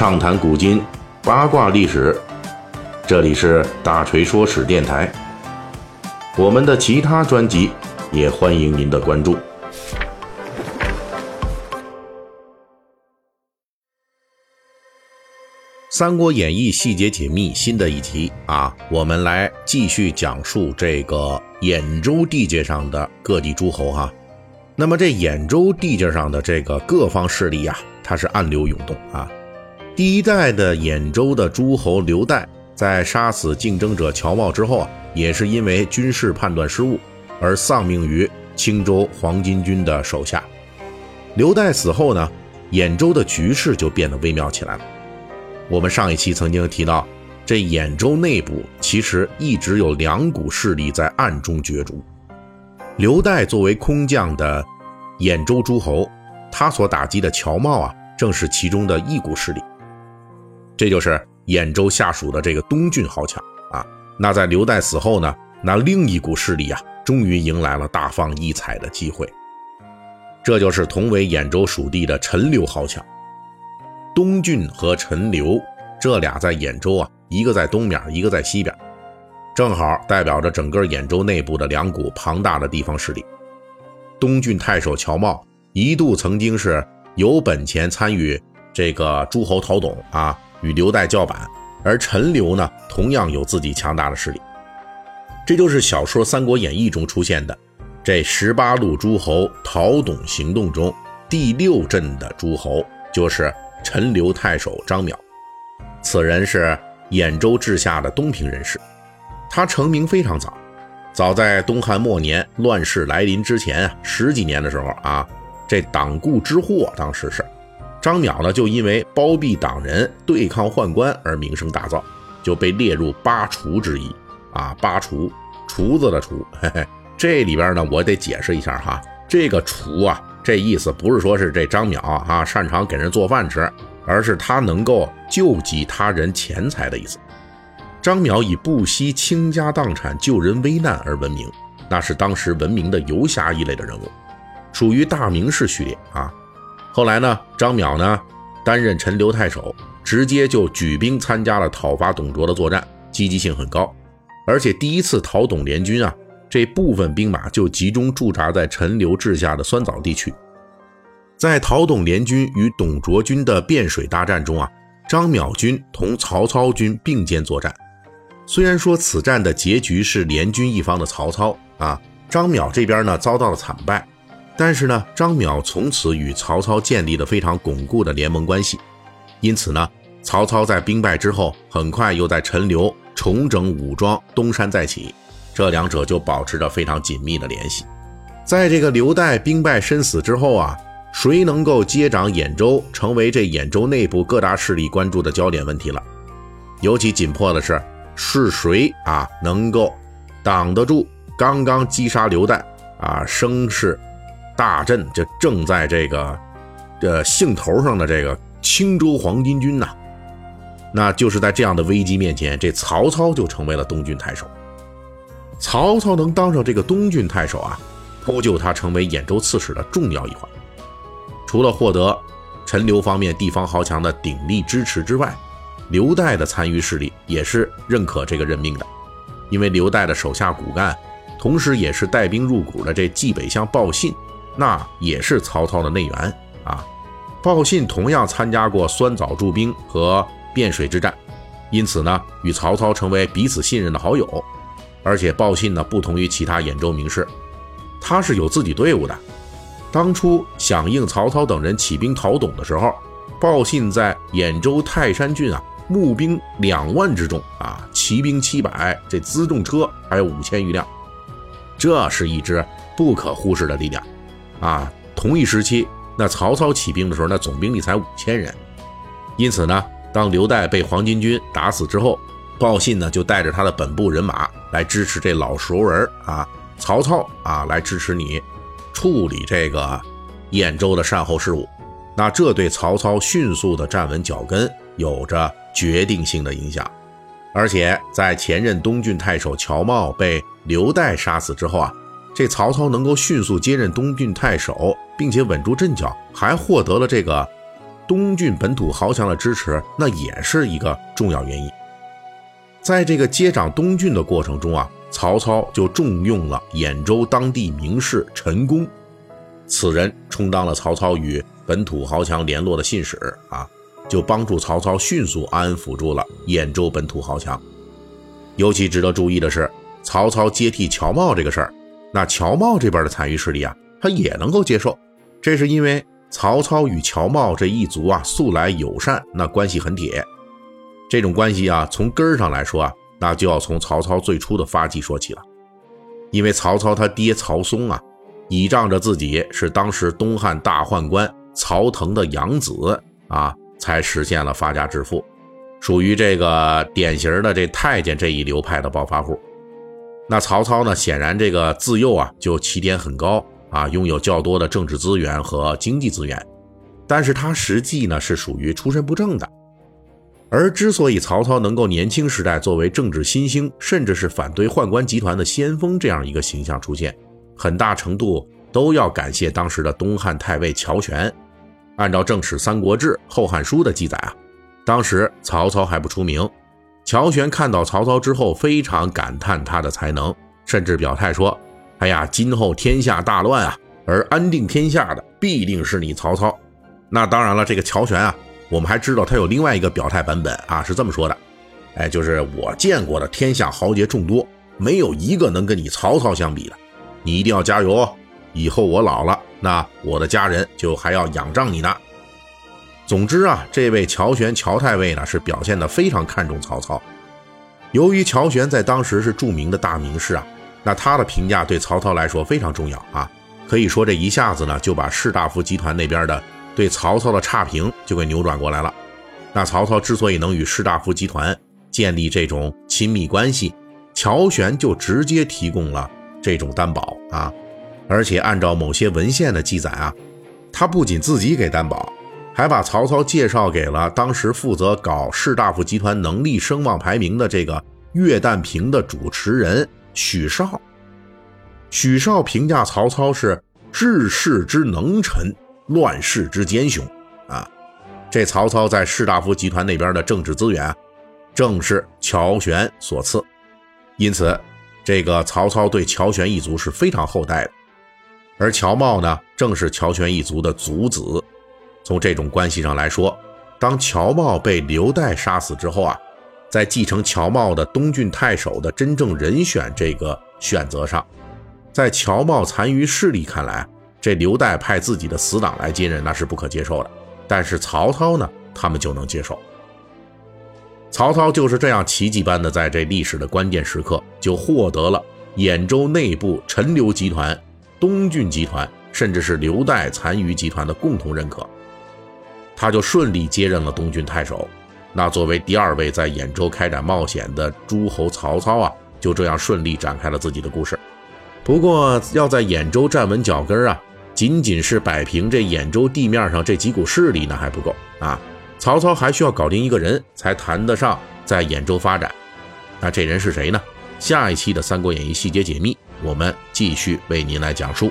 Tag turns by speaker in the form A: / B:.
A: 畅谈古今，八卦历史。这里是大锤说史电台。我们的其他专辑也欢迎您的关注。《三国演义》细节解密新的一集啊，我们来继续讲述这个兖州地界上的各地诸侯哈。那么这兖州地界上的这个各方势力呀，它是暗流涌动啊。第一代的兖州的诸侯刘岱，在杀死竞争者乔瑁之后啊，也是因为军事判断失误而丧命于青州黄巾军的手下。刘岱死后呢，兖州的局势就变得微妙起来了。我们上一期曾经提到，这兖州内部其实一直有两股势力在暗中角逐。刘岱作为空降的兖州诸侯，他所打击的乔瑁啊，正是其中的一股势力。这就是兖州下属的这个东郡豪强啊。那在刘岱死后呢，那另一股势力啊，终于迎来了大放异彩的机会。这就是同为兖州属地的陈留豪强。东郡和陈留这俩在兖州啊，一个在东边，一个在西边，正好代表着整个兖州内部的两股庞大的地方势力。东郡太守乔瑁一度曾经是有本钱参与这个诸侯讨董啊。与刘岱叫板，而陈留呢，同样有自己强大的势力。这就是小说《三国演义》中出现的这十八路诸侯讨董行动中第六阵的诸侯，就是陈留太守张邈。此人是兖州治下的东平人士，他成名非常早，早在东汉末年乱世来临之前啊，十几年的时候啊，这党锢之祸当时是。张邈呢，就因为包庇党人、对抗宦官而名声大噪，就被列入八除之一。啊，八除，厨子的厨。嘿嘿，这里边呢，我得解释一下哈，这个厨啊，这意思不是说是这张邈啊擅长给人做饭吃，而是他能够救济他人钱财的意思。张邈以不惜倾家荡产救人危难而闻名，那是当时闻名的游侠一类的人物，属于大名士序列啊。后来呢，张邈呢担任陈留太守，直接就举兵参加了讨伐董卓的作战，积极性很高。而且第一次讨董联军啊，这部分兵马就集中驻扎在陈留治下的酸枣地区。在讨董联军与董卓军的汴水大战中啊，张邈军同曹操军并肩作战。虽然说此战的结局是联军一方的曹操啊，张邈这边呢遭到了惨败。但是呢，张邈从此与曹操建立了非常巩固的联盟关系，因此呢，曹操在兵败之后，很快又在陈留重整武装，东山再起，这两者就保持着非常紧密的联系。在这个刘岱兵败身死之后啊，谁能够接掌兖州，成为这兖州内部各大势力关注的焦点问题了。尤其紧迫的是，是谁啊能够挡得住刚刚击杀刘岱啊声势？大阵就正在这个，呃，兴头上的这个青州黄巾军呐，那就是在这样的危机面前，这曹操就成为了东郡太守。曹操能当上这个东郡太守啊，铺就他成为兖州刺史的重要一环。除了获得陈留方面地方豪强的鼎力支持之外，刘岱的参与势力也是认可这个任命的，因为刘岱的手下骨干，同时也是带兵入股的这冀北相报信。那也是曹操的内援啊，鲍信同样参加过酸枣驻兵和汴水之战，因此呢，与曹操成为彼此信任的好友。而且鲍信呢，不同于其他兖州名士，他是有自己队伍的。当初响应曹操等人起兵讨董的时候，鲍信在兖州泰山郡啊，募兵两万之众啊，骑兵七百，这辎重车还有五千余辆，这是一支不可忽视的力量。啊，同一时期，那曹操起兵的时候，那总兵力才五千人。因此呢，当刘岱被黄巾军打死之后，鲍信呢就带着他的本部人马来支持这老熟人啊，曹操啊，来支持你处理这个兖州的善后事务。那这对曹操迅速的站稳脚跟有着决定性的影响。而且在前任东郡太守乔瑁被刘岱杀死之后啊。这曹操能够迅速接任东郡太守，并且稳住阵脚，还获得了这个东郡本土豪强的支持，那也是一个重要原因。在这个接掌东郡的过程中啊，曹操就重用了兖州当地名士陈宫，此人充当了曹操与本土豪强联络的信使啊，就帮助曹操迅速安抚住了兖州本土豪强。尤其值得注意的是，曹操接替乔瑁这个事儿，那乔瑁这边的残余势力啊，他也能够接受，这是因为曹操与乔瑁这一族啊素来友善，那关系很铁。这种关系啊，从根儿上来说啊，那就要从曹操最初的发迹说起了。因为曹操他爹曹嵩啊，倚仗着自己是当时东汉大宦官曹腾的养子啊，才实现了发家致富，属于这个典型的这太监这一流派的暴发户。那曹操呢，显然这个自幼啊就起点很高啊，拥有较多的政治资源和经济资源，但是他实际呢是属于出身不正的。而之所以曹操能够年轻时代作为政治新星，甚至是反对宦官集团的先锋这样一个形象出现，很大程度都要感谢当时的东汉太尉乔玄。按照正史《三国志》《后汉书》的记载啊，当时曹操还不出名，乔玄看到曹操之后非常感叹他的才能，甚至表态说：“哎呀，今后天下大乱啊，而安定天下的必定是你曹操。”那当然了，这个乔玄啊。我们还知道他有另外一个表态版本啊，是这么说的，哎，就是我见过的天下豪杰众多，没有一个能跟你曹操相比的，你一定要加油哦！以后我老了，那我的家人就还要仰仗你呢。总之啊，这位乔玄乔太尉呢是表现的非常看重曹操。由于乔玄在当时是著名的大名士啊，那他的评价对曹操来说非常重要啊，可以说这一下子呢就把士大夫集团那边的。对曹操的差评就给扭转过来了。那曹操之所以能与士大夫集团建立这种亲密关系，乔玄就直接提供了这种担保啊。而且按照某些文献的记载啊，他不仅自己给担保，还把曹操介绍给了当时负责搞士大夫集团能力声望排名的这个岳旦评的主持人许绍。许绍评价曹操是治世之能臣。乱世之奸雄，啊，这曹操在士大夫集团那边的政治资源，正是乔玄所赐，因此，这个曹操对乔玄一族是非常厚待的。而乔瑁呢，正是乔玄一族的族子。从这种关系上来说，当乔瑁被刘岱杀死之后啊，在继承乔瑁的东郡太守的真正人选这个选择上，在乔瑁残余势力看来。这刘岱派自己的死党来接任，那是不可接受的。但是曹操呢，他们就能接受。曹操就是这样奇迹般的，在这历史的关键时刻，就获得了兖州内部陈留集团、东郡集团，甚至是刘岱残余集团的共同认可，他就顺利接任了东郡太守。那作为第二位在兖州开展冒险的诸侯，曹操啊，就这样顺利展开了自己的故事。不过，要在兖州站稳脚跟啊。仅仅是摆平这兖州地面上这几股势力那还不够啊！曹操还需要搞定一个人才谈得上在兖州发展。那这人是谁呢？下一期的《三国演义》细节解密，我们继续为您来讲述。